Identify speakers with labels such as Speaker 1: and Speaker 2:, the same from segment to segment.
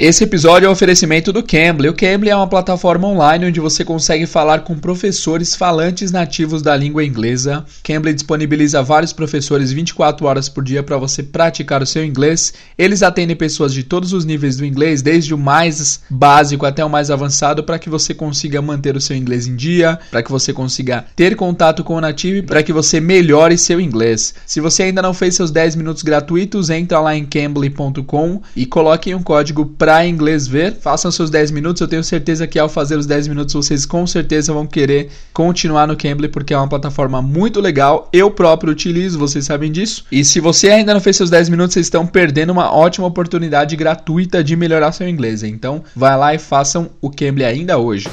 Speaker 1: Esse episódio é um oferecimento do Cambly. O Cambly é uma plataforma online onde você consegue falar com professores falantes nativos da língua inglesa. Cambly disponibiliza vários professores 24 horas por dia para você praticar o seu inglês. Eles atendem pessoas de todos os níveis do inglês, desde o mais básico até o mais avançado, para que você consiga manter o seu inglês em dia, para que você consiga ter contato com o nativo e para que você melhore seu inglês. Se você ainda não fez seus 10 minutos gratuitos, entra lá em cambly.com e coloque um código para para inglês ver, façam seus 10 minutos. Eu tenho certeza que ao fazer os 10 minutos vocês com certeza vão querer continuar no Cambly porque é uma plataforma muito legal. Eu próprio utilizo, vocês sabem disso. E se você ainda não fez seus 10 minutos, vocês estão perdendo uma ótima oportunidade gratuita de melhorar seu inglês. Então, vai lá e façam o Cambly ainda hoje.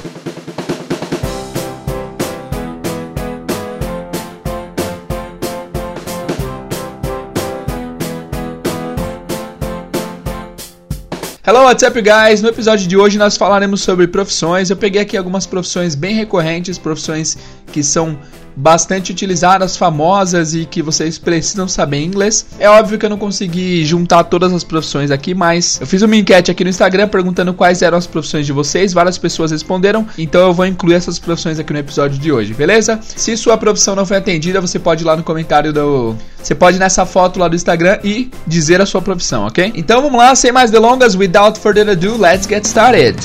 Speaker 1: Hello, what's up, guys? No episódio de hoje nós falaremos sobre profissões. Eu peguei aqui algumas profissões bem recorrentes, profissões que são bastante utilizadas, famosas e que vocês precisam saber inglês. É óbvio que eu não consegui juntar todas as profissões aqui, mas eu fiz uma enquete aqui no Instagram perguntando quais eram as profissões de vocês. Várias pessoas responderam, então eu vou incluir essas profissões aqui no episódio de hoje, beleza? Se sua profissão não foi atendida, você pode ir lá no comentário do. Você pode ir nessa foto lá do Instagram e dizer a sua profissão, ok? Então vamos lá, sem mais delongas, without further ado, let's get started.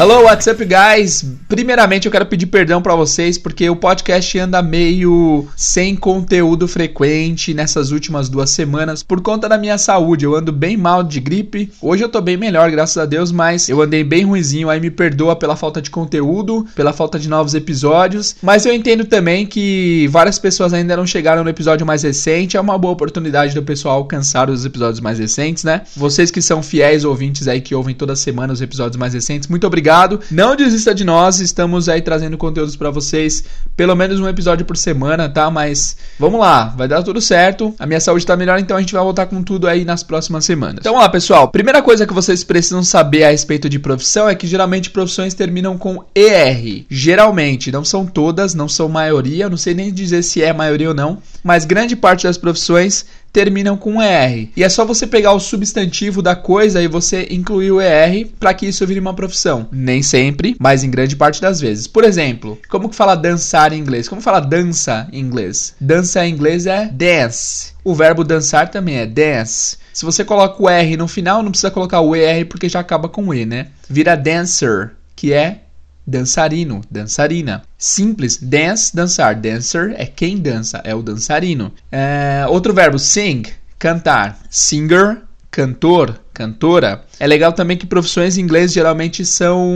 Speaker 1: Hello, what's up, guys? Primeiramente, eu quero pedir perdão para vocês porque o podcast anda meio sem conteúdo frequente nessas últimas duas semanas por conta da minha saúde. Eu ando bem mal de gripe. Hoje eu tô bem melhor, graças a Deus, mas eu andei bem ruizinho. Aí me perdoa pela falta de conteúdo, pela falta de novos episódios. Mas eu entendo também que várias pessoas ainda não chegaram no episódio mais recente. É uma boa oportunidade do pessoal alcançar os episódios mais recentes, né? Vocês que são fiéis ouvintes aí que ouvem toda semana os episódios mais recentes, muito obrigado. Não desista de nós, estamos aí trazendo conteúdos para vocês, pelo menos um episódio por semana, tá? Mas vamos lá, vai dar tudo certo. A minha saúde tá melhor, então a gente vai voltar com tudo aí nas próximas semanas. Então vamos lá, pessoal. Primeira coisa que vocês precisam saber a respeito de profissão é que geralmente profissões terminam com ER. Geralmente, não são todas, não são maioria, não sei nem dizer se é maioria ou não, mas grande parte das profissões terminam com ER. E é só você pegar o substantivo da coisa e você incluir o ER para que isso vire uma profissão. Nem sempre, mas em grande parte das vezes. Por exemplo, como que fala dançar em inglês? Como fala dança em inglês? Dança em inglês é dance. O verbo dançar também é dance. Se você coloca o R no final, não precisa colocar o ER porque já acaba com E, né? Vira dancer, que é dançarino, dançarina. Simples, dance, dançar. Dancer é quem dança, é o dançarino. É, outro verbo, sing, cantar. Singer, cantor, cantora. É legal também que profissões em inglês geralmente são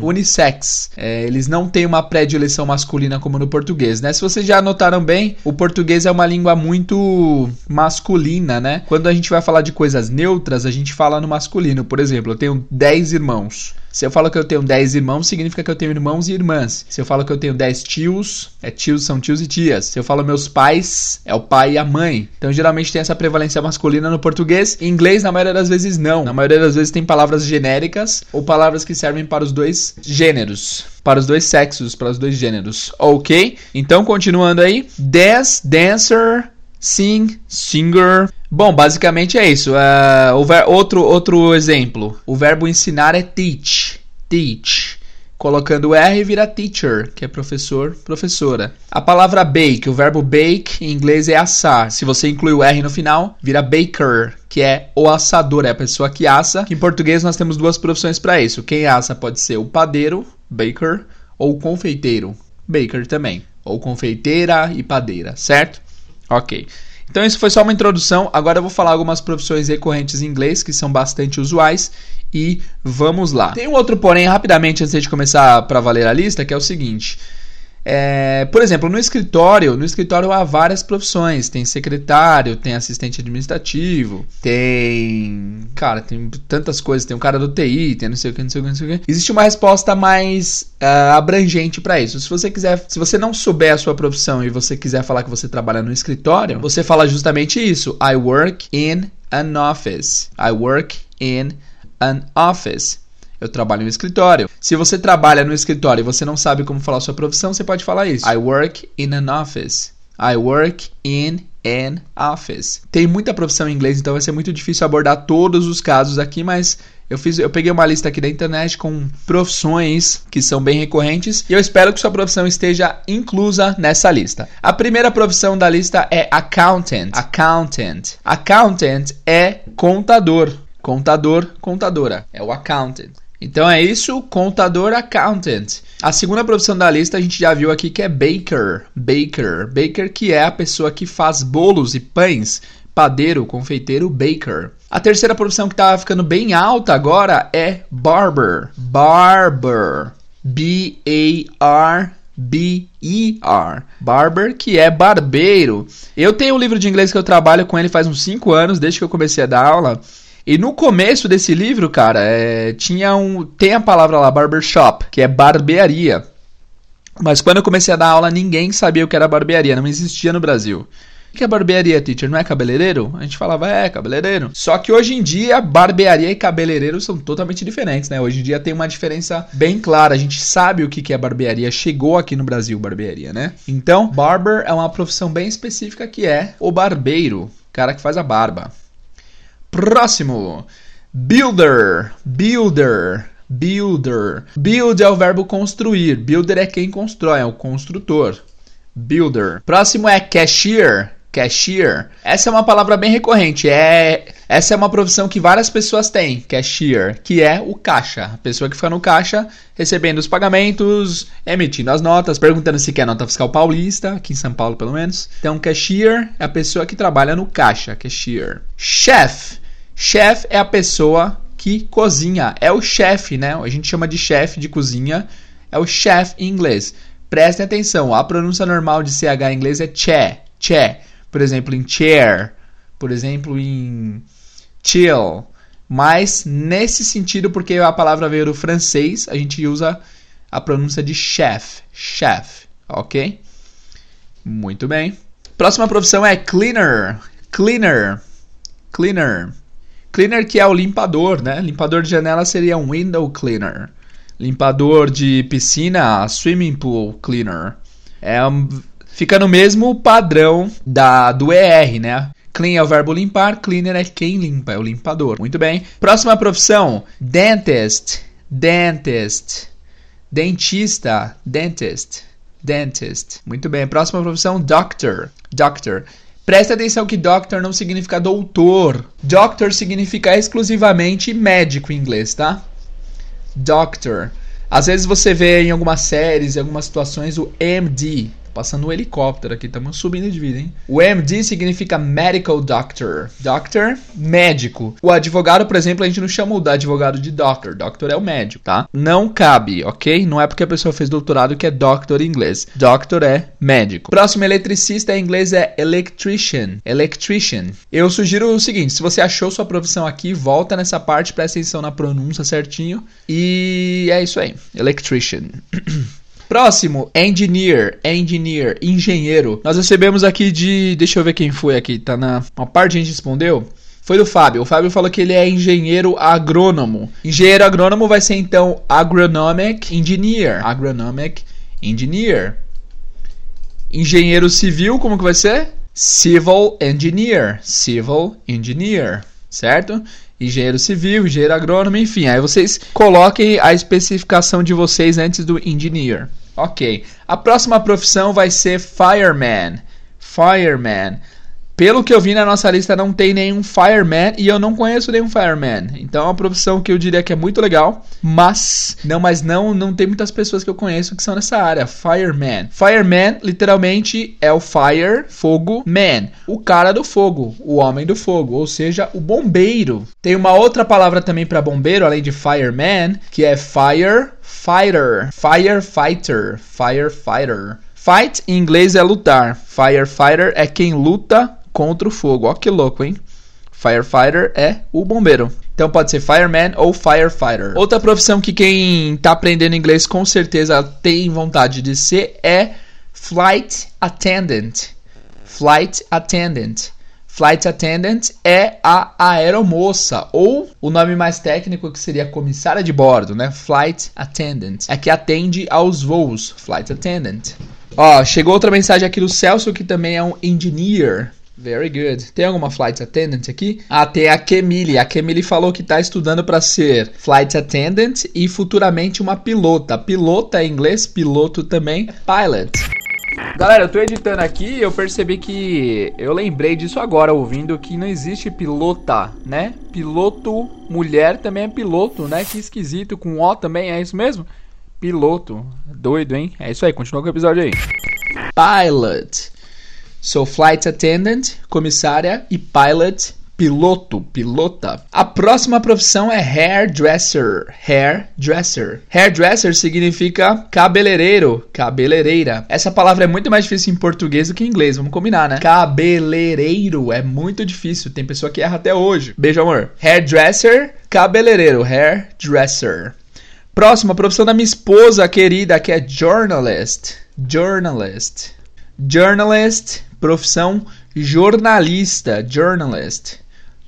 Speaker 1: unissex. É, eles não têm uma predileção masculina como no português, né? Se vocês já notaram bem, o português é uma língua muito masculina, né? Quando a gente vai falar de coisas neutras, a gente fala no masculino. Por exemplo, eu tenho 10 irmãos. Se eu falo que eu tenho 10 irmãos, significa que eu tenho irmãos e irmãs. Se eu falo que eu tenho 10 tios, é tios, são tios e tias. Se eu falo meus pais, é o pai e a mãe. Então, geralmente tem essa prevalência masculina no português. Em inglês, na maioria das vezes, não. Na maioria das vezes tem palavras genéricas ou palavras que servem para os dois gêneros. Para os dois sexos, para os dois gêneros. Ok? Então, continuando aí. Dance, dancer, sing, singer. Bom, basicamente é isso. Uh, outro, outro exemplo. O verbo ensinar é teach. Teach. Colocando R vira teacher, que é professor, professora. A palavra bake, o verbo bake em inglês é assar. Se você inclui o R no final, vira baker, que é o assador, é a pessoa que assa. Que em português nós temos duas profissões para isso. Quem assa pode ser o padeiro, baker, ou o confeiteiro, baker também. Ou confeiteira e padeira, certo? Ok. Então isso foi só uma introdução. Agora eu vou falar algumas profissões recorrentes em inglês que são bastante usuais e vamos lá. Tem um outro porém rapidamente antes de começar para valer a lista, que é o seguinte: é, por exemplo, no escritório, no escritório há várias profissões. Tem secretário, tem assistente administrativo, tem. Cara, tem tantas coisas. Tem um cara do TI, tem não sei o que, não sei o que, não sei o que. Existe uma resposta mais uh, abrangente para isso. Se você quiser, se você não souber a sua profissão e você quiser falar que você trabalha no escritório, você fala justamente isso. I work in an office. I work in an office. Eu trabalho no escritório. Se você trabalha no escritório e você não sabe como falar sua profissão, você pode falar isso. I work in an office. I work in an office. Tem muita profissão em inglês, então vai ser muito difícil abordar todos os casos aqui, mas eu fiz, eu peguei uma lista aqui da internet com profissões que são bem recorrentes e eu espero que sua profissão esteja inclusa nessa lista. A primeira profissão da lista é accountant. Accountant. Accountant é contador. Contador, contadora. É o accountant. Então é isso, contador accountant. A segunda profissão da lista a gente já viu aqui que é baker. Baker. Baker que é a pessoa que faz bolos e pães. Padeiro, confeiteiro, baker. A terceira profissão que tá ficando bem alta agora é barber. Barber. B-A-R. B-E-R. Barber, que é barbeiro. Eu tenho um livro de inglês que eu trabalho com ele faz uns 5 anos, desde que eu comecei a dar aula. E no começo desse livro, cara, é, tinha um. Tem a palavra lá, barbershop, que é barbearia. Mas quando eu comecei a dar aula, ninguém sabia o que era barbearia, não existia no Brasil. O que é barbearia, teacher? Não é cabeleireiro? A gente falava, é, cabeleireiro. Só que hoje em dia, barbearia e cabeleireiro são totalmente diferentes, né? Hoje em dia tem uma diferença bem clara. A gente sabe o que é barbearia. Chegou aqui no Brasil, barbearia, né? Então, barber é uma profissão bem específica que é o barbeiro, cara que faz a barba. Próximo. Builder. Builder. Builder. Build é o verbo construir. Builder é quem constrói, é o construtor. Builder. Próximo é cashier. Cashier. Essa é uma palavra bem recorrente. É, essa é uma profissão que várias pessoas têm. Cashier, que é o caixa. A pessoa que fica no caixa recebendo os pagamentos, emitindo as notas, perguntando se quer nota fiscal paulista, aqui em São Paulo pelo menos. Então, cashier é a pessoa que trabalha no caixa. Cashier. Chef. Chef é a pessoa que cozinha. É o chefe, né? A gente chama de chefe de cozinha. É o chef em inglês. Prestem atenção, a pronúncia normal de CH em inglês é che, che. Por exemplo, em chair, por exemplo, em chill. Mas nesse sentido, porque a palavra veio do francês, a gente usa a pronúncia de chef, chef, ok? Muito bem. Próxima profissão é cleaner, cleaner, cleaner. Cleaner que é o limpador, né? Limpador de janela seria um window cleaner. Limpador de piscina, swimming pool cleaner. É, fica no mesmo padrão da do ER, né? Clean é o verbo limpar, cleaner é quem limpa, é o limpador. Muito bem. Próxima profissão: dentist. Dentist. Dentista, dentist. Dentist. Muito bem. Próxima profissão: doctor. Doctor. Preste atenção que doctor não significa doutor. Doctor significa exclusivamente médico em inglês, tá? Doctor. Às vezes você vê em algumas séries, em algumas situações, o MD, Passando um helicóptero aqui, estamos subindo de vida, hein? O MD significa Medical Doctor. Doctor, médico. O advogado, por exemplo, a gente não chama o advogado de doctor. Doctor é o médico, tá? Não cabe, ok? Não é porque a pessoa fez doutorado que é doctor em inglês. Doctor é médico. Próximo eletricista em inglês é electrician. Electrician. Eu sugiro o seguinte: se você achou sua profissão aqui, volta nessa parte, presta atenção na pronúncia certinho. E é isso aí. Electrician. Próximo, engineer, engineer, engenheiro. Nós recebemos aqui de, deixa eu ver quem foi aqui, tá na uma parte a gente respondeu. Foi do Fábio. O Fábio falou que ele é engenheiro agrônomo. Engenheiro agrônomo vai ser então agronomic engineer. Agronomic engineer. Engenheiro civil, como que vai ser? Civil engineer. Civil engineer, certo? Engenheiro civil, engenheiro agrônomo, enfim. Aí vocês coloquem a especificação de vocês antes do engineer. Ok. A próxima profissão vai ser fireman. Fireman. Pelo que eu vi na nossa lista, não tem nenhum fireman e eu não conheço nenhum fireman. Então é uma profissão que eu diria que é muito legal, mas não, mas não, não tem muitas pessoas que eu conheço que são nessa área. Fireman. Fireman literalmente é o fire, fogo, man, o cara do fogo, o homem do fogo, ou seja, o bombeiro. Tem uma outra palavra também para bombeiro, além de fireman, que é fire fighter, firefighter, firefighter. Fight em inglês é lutar. Firefighter é quem luta contra o fogo. Ó que louco, hein? Firefighter é o bombeiro. Então pode ser fireman ou firefighter. Outra profissão que quem está aprendendo inglês com certeza tem vontade de ser é flight attendant. Flight attendant. Flight attendant é a aeromoça, ou o nome mais técnico que seria comissária de bordo, né? Flight attendant. É que atende aos voos. Flight attendant. Ó, chegou outra mensagem aqui do Celso, que também é um engineer. Very good. Tem alguma flight attendant aqui? Ah, tem a Kemily. A Kemily falou que está estudando para ser flight attendant e futuramente uma pilota. Pilota em inglês, piloto também, pilot. Galera, eu tô editando aqui e eu percebi que eu lembrei disso agora, ouvindo que não existe pilota, né? Piloto mulher também é piloto, né? Que esquisito, com O também, é isso mesmo? Piloto. Doido, hein? É isso aí, continua com o episódio aí. Pilot. So, flight attendant, comissária e pilot, piloto, pilota. A próxima profissão é hairdresser. Hairdresser. Hairdresser significa cabeleireiro, cabeleireira. Essa palavra é muito mais difícil em português do que em inglês, vamos combinar, né? Cabeleireiro é muito difícil, tem pessoa que erra até hoje. Beijo, amor. Hairdresser, cabeleireiro, hairdresser. Próxima profissão da minha esposa querida, que é journalist. Journalist. Journalist, profissão jornalista. Journalist.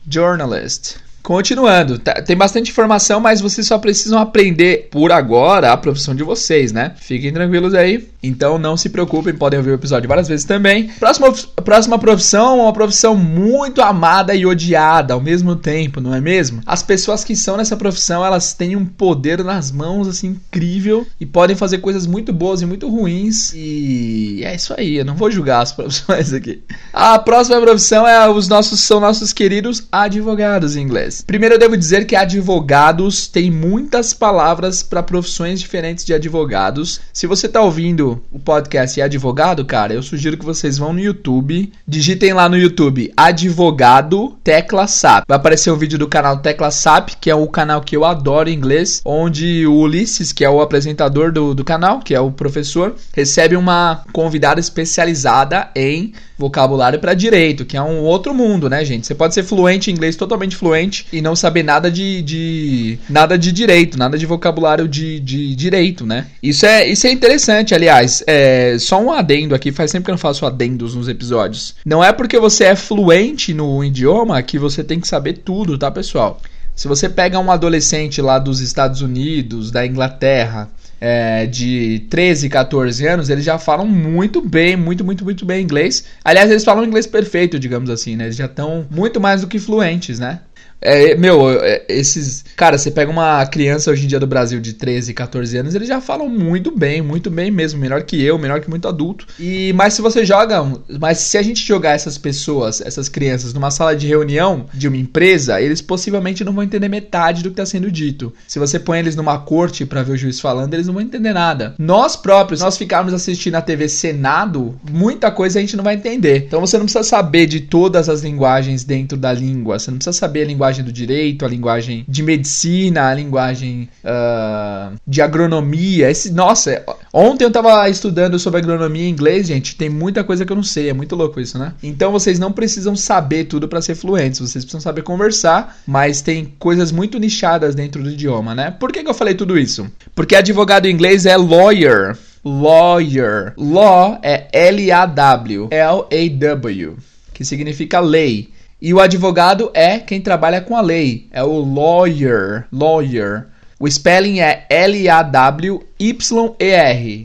Speaker 1: Journalist. Continuando, tá, tem bastante informação, mas vocês só precisam aprender por agora a profissão de vocês, né? Fiquem tranquilos aí. Então não se preocupem, podem ouvir o episódio várias vezes também. Próxima, próxima profissão, uma profissão muito amada e odiada ao mesmo tempo, não é mesmo? As pessoas que são nessa profissão, elas têm um poder nas mãos assim incrível e podem fazer coisas muito boas e muito ruins. E é isso aí, eu não vou julgar as profissões aqui. A próxima profissão é os nossos são nossos queridos advogados em inglês. Primeiro eu devo dizer que advogados tem muitas palavras para profissões diferentes de advogados. Se você está ouvindo o podcast e advogado, cara, eu sugiro que vocês vão no YouTube, digitem lá no YouTube advogado Tecla SAP. Vai aparecer o um vídeo do canal Tecla SAP, que é o canal que eu adoro em inglês, onde o Ulisses, que é o apresentador do, do canal, que é o professor, recebe uma convidada especializada em vocabulário para direito, que é um outro mundo, né, gente? Você pode ser fluente em inglês, totalmente fluente, e não saber nada de, de nada de direito, nada de vocabulário de, de direito, né? Isso é, isso é interessante, aliás. É, só um adendo aqui, faz tempo que eu não faço adendos nos episódios. Não é porque você é fluente no idioma que você tem que saber tudo, tá, pessoal? Se você pega um adolescente lá dos Estados Unidos, da Inglaterra, é, de 13, 14 anos, eles já falam muito bem, muito, muito, muito bem inglês. Aliás, eles falam inglês perfeito, digamos assim, né? Eles já estão muito mais do que fluentes, né? É, meu, é, esses. Cara, você pega uma criança hoje em dia do Brasil de 13, 14 anos, eles já falam muito bem, muito bem mesmo. Melhor que eu, melhor que muito adulto. E Mas se você joga. Mas se a gente jogar essas pessoas, essas crianças, numa sala de reunião de uma empresa, eles possivelmente não vão entender metade do que está sendo dito. Se você põe eles numa corte para ver o juiz falando, eles não vão entender nada. Nós próprios, nós ficarmos assistindo a TV Senado, muita coisa a gente não vai entender. Então você não precisa saber de todas as linguagens dentro da língua. Você não precisa saber a linguagem linguagem do direito, a linguagem de medicina, a linguagem uh, de agronomia. Esse, nossa, ontem eu tava estudando sobre agronomia em inglês, gente. Tem muita coisa que eu não sei, é muito louco isso, né? Então vocês não precisam saber tudo para ser fluentes, vocês precisam saber conversar, mas tem coisas muito nichadas dentro do idioma, né? Por que, que eu falei tudo isso? Porque advogado em inglês é lawyer. Lawyer. Law é L-A-W. L-A-W. Que significa lei. E o advogado é quem trabalha com a lei, é o lawyer, lawyer. O spelling é L-A-W-Y-E-R.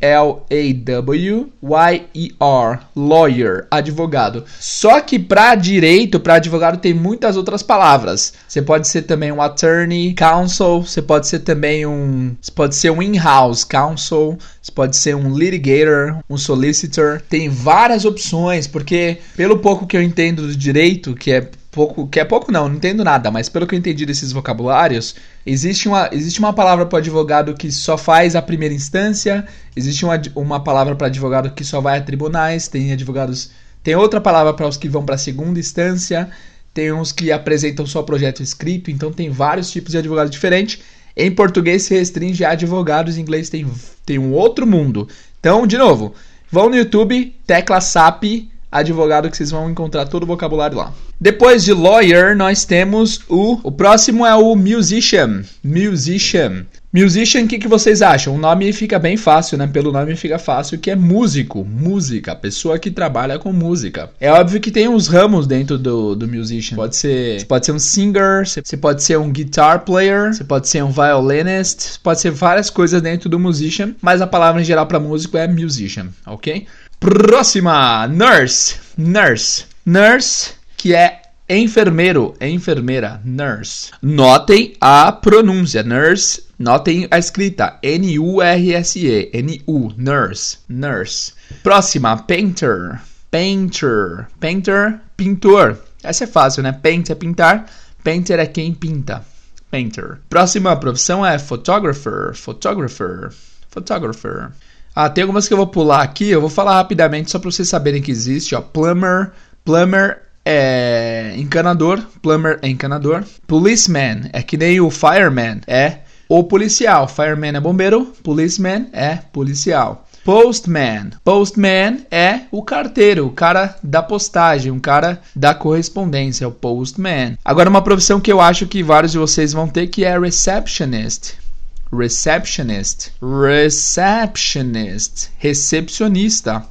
Speaker 1: L-A-W-Y-E-R. Lawyer. Advogado. Só que para direito, para advogado, tem muitas outras palavras. Você pode ser também um attorney, counsel. Você pode ser também um. Você pode ser um in-house counsel. Você pode ser um litigator, um solicitor. Tem várias opções, porque pelo pouco que eu entendo do direito, que é pouco, que é pouco não, não entendo nada, mas pelo que eu entendi desses vocabulários, existe uma, existe uma palavra para advogado que só faz a primeira instância, existe uma, uma palavra para advogado que só vai a tribunais, tem advogados, tem outra palavra para os que vão para a segunda instância, tem uns que apresentam só projeto escrito, então tem vários tipos de advogado diferentes. Em português se restringe a advogados, em inglês tem, tem um outro mundo. Então, de novo, vão no YouTube, tecla SAP advogado que vocês vão encontrar todo o vocabulário lá. Depois de lawyer, nós temos o. O próximo é o musician. Musician. Musician, o que, que vocês acham? O nome fica bem fácil, né? Pelo nome fica fácil, que é músico, música, pessoa que trabalha com música. É óbvio que tem uns ramos dentro do, do musician. Pode ser, você pode ser um singer, você pode ser um guitar player, você pode ser um violinist, pode ser várias coisas dentro do musician, mas a palavra em geral para músico é musician, ok? Próxima, nurse, nurse, nurse, que é enfermeiro, enfermeira, nurse. Notem a pronúncia, nurse. Notem a escrita. N-U-R-S-E, N-U, nurse, nurse. Próxima, painter, painter, painter, pintor. Essa é fácil, né? Paint é pintar, painter é quem pinta. Painter. Próxima profissão é photographer, photographer, photographer. Ah, tem algumas que eu vou pular aqui, eu vou falar rapidamente só para vocês saberem que existe, ó. Plumber, plumber é encanador, plumber é encanador. Policeman é que nem o fireman, é o policial. Fireman é bombeiro, policeman é policial. Postman. Postman é o carteiro, o cara da postagem, um cara da correspondência, o postman. Agora, uma profissão que eu acho que vários de vocês vão ter que é receptionist. Receptionist. Receptionist. Recepcionista.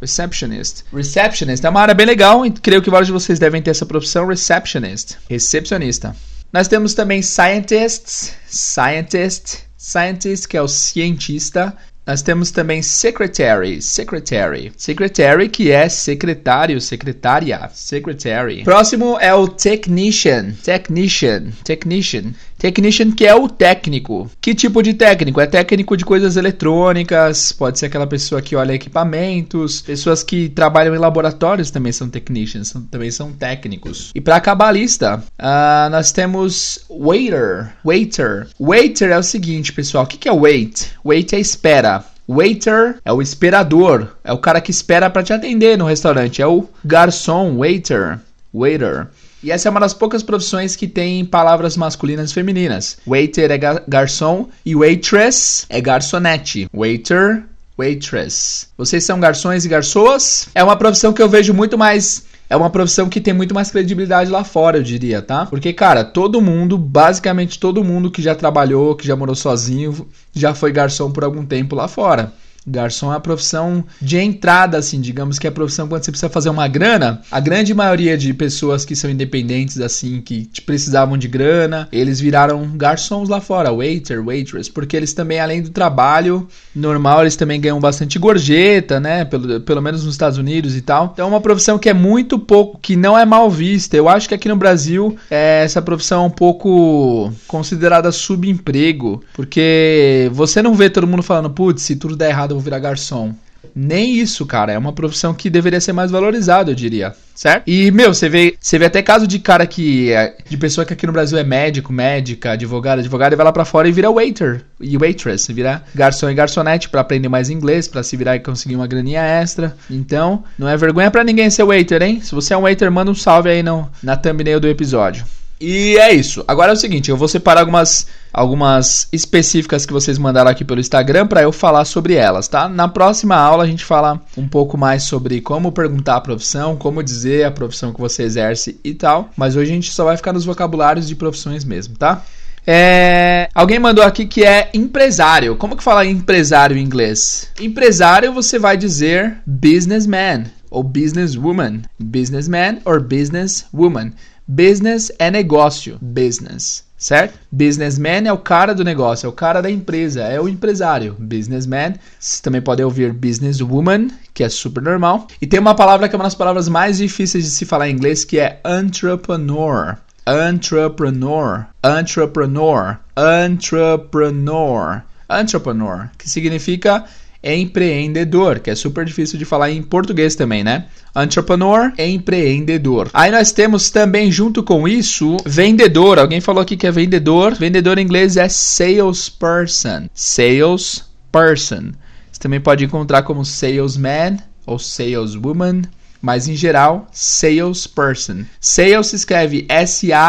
Speaker 1: Receptionist. Receptionist é uma área bem legal, e creio que vários de vocês devem ter essa profissão, receptionist. Recepcionista. Nós temos também scientists, scientist, scientist que é o cientista. Nós temos também secretary, secretary, secretary que é secretário, secretária, secretary. Próximo é o technician, technician, technician Technician, que é o técnico. Que tipo de técnico? É técnico de coisas eletrônicas, pode ser aquela pessoa que olha equipamentos, pessoas que trabalham em laboratórios também são technicians, também são técnicos. E para acabar a lista, uh, nós temos waiter, waiter. Waiter é o seguinte, pessoal, o que, que é wait? Wait é espera. Waiter é o esperador, é o cara que espera para te atender no restaurante, é o garçom, waiter, waiter. E essa é uma das poucas profissões que tem palavras masculinas e femininas. Waiter é garçom e waitress é garçonete. Waiter, waitress. Vocês são garçons e garçoas? É uma profissão que eu vejo muito mais é uma profissão que tem muito mais credibilidade lá fora, eu diria, tá? Porque, cara, todo mundo, basicamente todo mundo que já trabalhou, que já morou sozinho, já foi garçom por algum tempo lá fora. Garçom é a profissão de entrada, assim, digamos que é a profissão quando você precisa fazer uma grana. A grande maioria de pessoas que são independentes, assim, que precisavam de grana, eles viraram garçons lá fora, waiter, waitress, porque eles também, além do trabalho normal, eles também ganham bastante gorjeta, né? Pelo, pelo menos nos Estados Unidos e tal. Então é uma profissão que é muito pouco, que não é mal vista. Eu acho que aqui no Brasil é, essa profissão é um pouco considerada subemprego, porque você não vê todo mundo falando, putz, se tudo der errado vou virar garçom. Nem isso, cara. É uma profissão que deveria ser mais valorizada, eu diria. Certo? E, meu, você vê, você vê até caso de cara que. É, de pessoa que aqui no Brasil é médico, médica, advogado, advogado, e vai lá pra fora e vira waiter e waitress. Vira garçom e garçonete para aprender mais inglês, para se virar e conseguir uma graninha extra. Então, não é vergonha para ninguém ser waiter, hein? Se você é um waiter, manda um salve aí no, na thumbnail do episódio. E é isso. Agora é o seguinte, eu vou separar algumas algumas específicas que vocês mandaram aqui pelo Instagram para eu falar sobre elas, tá? Na próxima aula a gente fala um pouco mais sobre como perguntar a profissão, como dizer a profissão que você exerce e tal, mas hoje a gente só vai ficar nos vocabulários de profissões mesmo, tá? É... Alguém mandou aqui que é empresário. Como que fala empresário em inglês? Empresário você vai dizer businessman ou businesswoman. Businessman or businesswoman. Business é negócio, business, certo? Businessman é o cara do negócio, é o cara da empresa, é o empresário. Businessman. Você também pode ouvir businesswoman, que é super normal. E tem uma palavra que é uma das palavras mais difíceis de se falar em inglês, que é entrepreneur. Entrepreneur, entrepreneur, entrepreneur, entrepreneur, que significa empreendedor, que é super difícil de falar em português também, né? Entrepreneur, empreendedor. Aí nós temos também junto com isso vendedor. Alguém falou aqui que é vendedor. Vendedor em inglês é salesperson. Salesperson. Você também pode encontrar como salesman ou saleswoman. Mas em geral, salesperson. Sales se escreve S-A-L-E-S,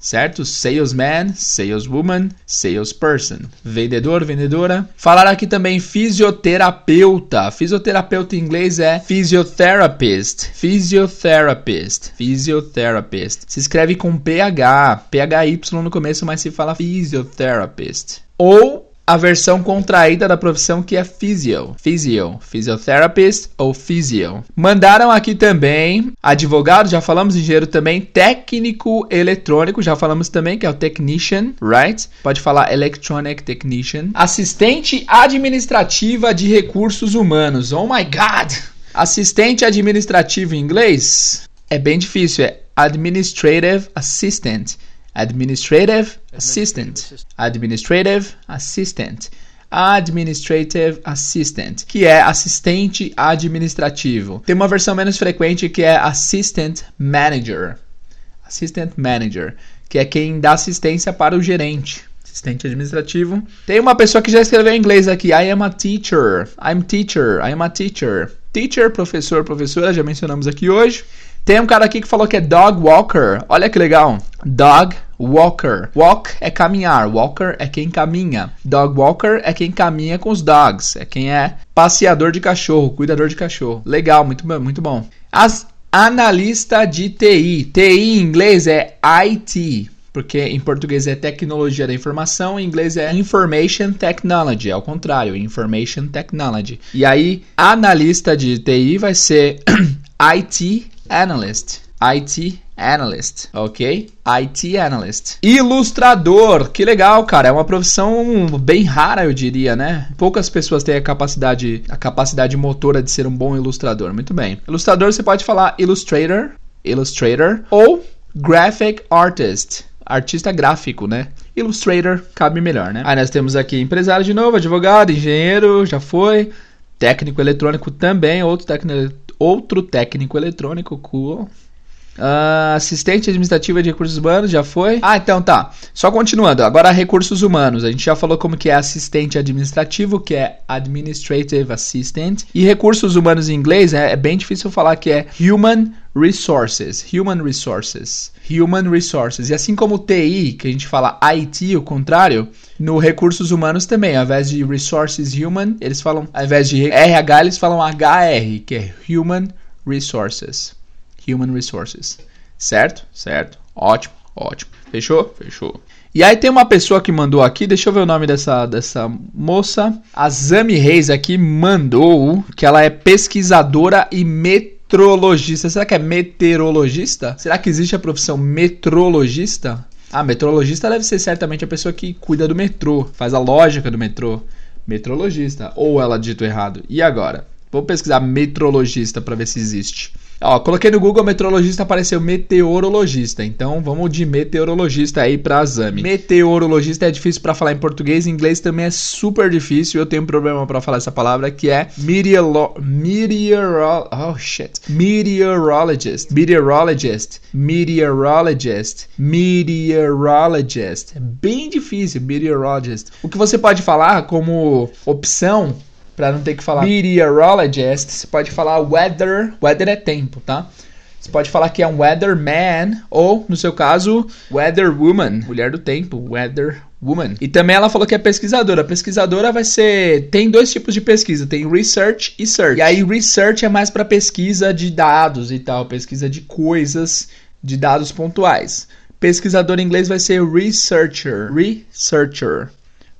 Speaker 1: certo? Salesman, saleswoman, salesperson. Vendedor, vendedora. Falar aqui também fisioterapeuta. Fisioterapeuta em inglês é physiotherapist. Physiotherapist. Physiotherapist. Se escreve com PH, PHY no começo, mas se fala physiotherapist. Ou a versão contraída da profissão que é physio, physio, physiotherapist ou physio. Mandaram aqui também advogado, já falamos engenheiro também, técnico eletrônico, já falamos também que é o technician, right? Pode falar electronic technician. Assistente administrativa de recursos humanos. Oh my god. Assistente administrativo em inglês é bem difícil, é administrative assistant. Administrative Assistant. Administrative Assistant. Administrative Assistant, que é assistente administrativo. Tem uma versão menos frequente que é Assistant Manager. Assistant Manager, que é quem dá assistência para o gerente. Assistente administrativo. Tem uma pessoa que já escreveu em inglês aqui. I am a teacher. I'm teacher. I am a teacher. Teacher, professor, professora, já mencionamos aqui hoje. Tem um cara aqui que falou que é dog walker. Olha que legal. Dog walker. Walk é caminhar, walker é quem caminha. Dog walker é quem caminha com os dogs, é quem é passeador de cachorro, cuidador de cachorro. Legal, muito bom, muito bom. As analista de TI. TI em inglês é IT porque em português é tecnologia da informação, em inglês é information technology, ao contrário, information technology. E aí, analista de TI vai ser IT analyst. IT analyst, ok? IT analyst. Ilustrador, que legal, cara. É uma profissão bem rara, eu diria, né? Poucas pessoas têm a capacidade, a capacidade motora de ser um bom ilustrador. Muito bem. Ilustrador, você pode falar illustrator, illustrator ou graphic artist. Artista gráfico, né? Illustrator cabe melhor, né? Aí nós temos aqui empresário de novo, advogado, engenheiro, já foi. Técnico eletrônico também, outro outro técnico eletrônico, cool. Uh, assistente administrativa de recursos humanos, já foi? Ah, então tá. Só continuando. Agora recursos humanos. A gente já falou como que é assistente administrativo, que é administrative assistant. E recursos humanos em inglês é, é bem difícil falar que é human resources. Human resources. Human resources. E assim como TI, que a gente fala IT, o contrário, no recursos humanos também, ao invés de resources human, eles falam, ao invés de RH, eles falam HR, que é human resources. Human Resources. Certo? Certo. Ótimo, ótimo. Fechou? Fechou. E aí tem uma pessoa que mandou aqui, deixa eu ver o nome dessa, dessa moça. A Zami Reis aqui mandou que ela é pesquisadora e metrologista. Será que é meteorologista? Será que existe a profissão metrologista? Ah, metrologista deve ser certamente a pessoa que cuida do metrô, faz a lógica do metrô. Metrologista. Ou ela dito errado. E agora? Vou pesquisar metrologista para ver se existe. Ó, coloquei no Google meteorologista, apareceu meteorologista. Então vamos de meteorologista aí pra Zami. Meteorologista é difícil para falar em português, em inglês também é super difícil. Eu tenho um problema para falar essa palavra que é meteoro meteoro oh shit. Meteorologist, meteorologist, meteorologist, meteorologist. Bem difícil, meteorologist. O que você pode falar como opção para não ter que falar meteorologist, você pode falar weather, weather é tempo, tá? Você pode falar que é um weatherman ou, no seu caso, weatherwoman, mulher do tempo, weather woman. E também ela falou que é pesquisadora. Pesquisadora vai ser tem dois tipos de pesquisa, tem research e search. E aí research é mais para pesquisa de dados e tal, pesquisa de coisas, de dados pontuais. Pesquisador em inglês vai ser researcher, researcher,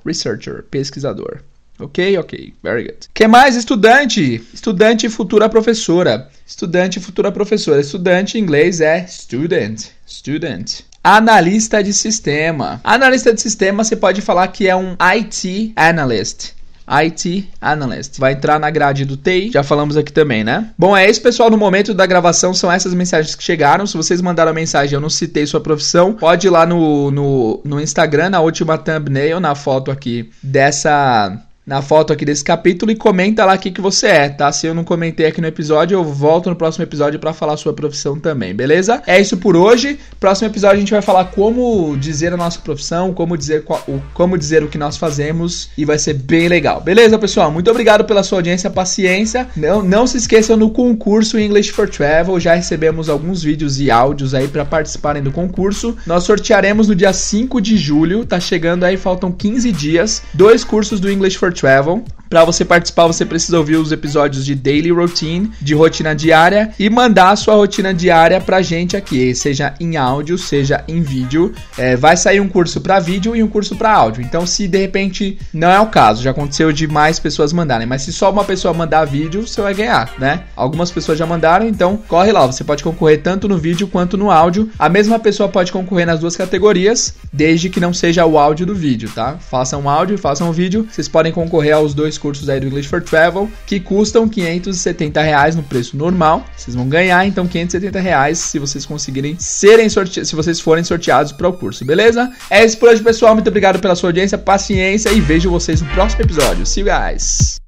Speaker 1: researcher, pesquisador. Ok, ok, very good. que mais? Estudante. Estudante e futura professora. Estudante e futura professora. Estudante em inglês é student. Student. Analista de sistema. Analista de sistema você pode falar que é um IT analyst. IT Analyst. Vai entrar na grade do TI, já falamos aqui também, né? Bom, é isso, pessoal. No momento da gravação, são essas mensagens que chegaram. Se vocês mandaram mensagem eu não citei sua profissão, pode ir lá no, no, no Instagram, na última thumbnail, na foto aqui dessa na foto aqui desse capítulo e comenta lá o que, você é, tá? Se eu não comentei aqui no episódio, eu volto no próximo episódio para falar a sua profissão também, beleza? É isso por hoje. Próximo episódio a gente vai falar como dizer a nossa profissão, como dizer, qual, como dizer o que nós fazemos e vai ser bem legal. Beleza, pessoal? Muito obrigado pela sua audiência, paciência. Não, não se esqueçam no concurso English for Travel, já recebemos alguns vídeos e áudios aí para participarem do concurso. Nós sortearemos no dia 5 de julho, tá chegando aí, faltam 15 dias, dois cursos do English for Travel. Para você participar, você precisa ouvir os episódios de Daily Routine, de rotina diária, e mandar a sua rotina diária pra gente aqui, seja em áudio, seja em vídeo. É, vai sair um curso para vídeo e um curso para áudio. Então, se de repente não é o caso, já aconteceu de mais pessoas mandarem, mas se só uma pessoa mandar vídeo, você vai ganhar, né? Algumas pessoas já mandaram, então corre lá, você pode concorrer tanto no vídeo quanto no áudio. A mesma pessoa pode concorrer nas duas categorias, desde que não seja o áudio do vídeo, tá? Façam um áudio, façam um vídeo, vocês podem concorrer aos dois cursos aí do English for Travel, que custam 570 reais no preço normal. Vocês vão ganhar então 570 reais se vocês conseguirem serem sorteados, se vocês forem sorteados para o curso, beleza? É isso por hoje, pessoal. Muito obrigado pela sua audiência, paciência e vejo vocês no próximo episódio. See you guys!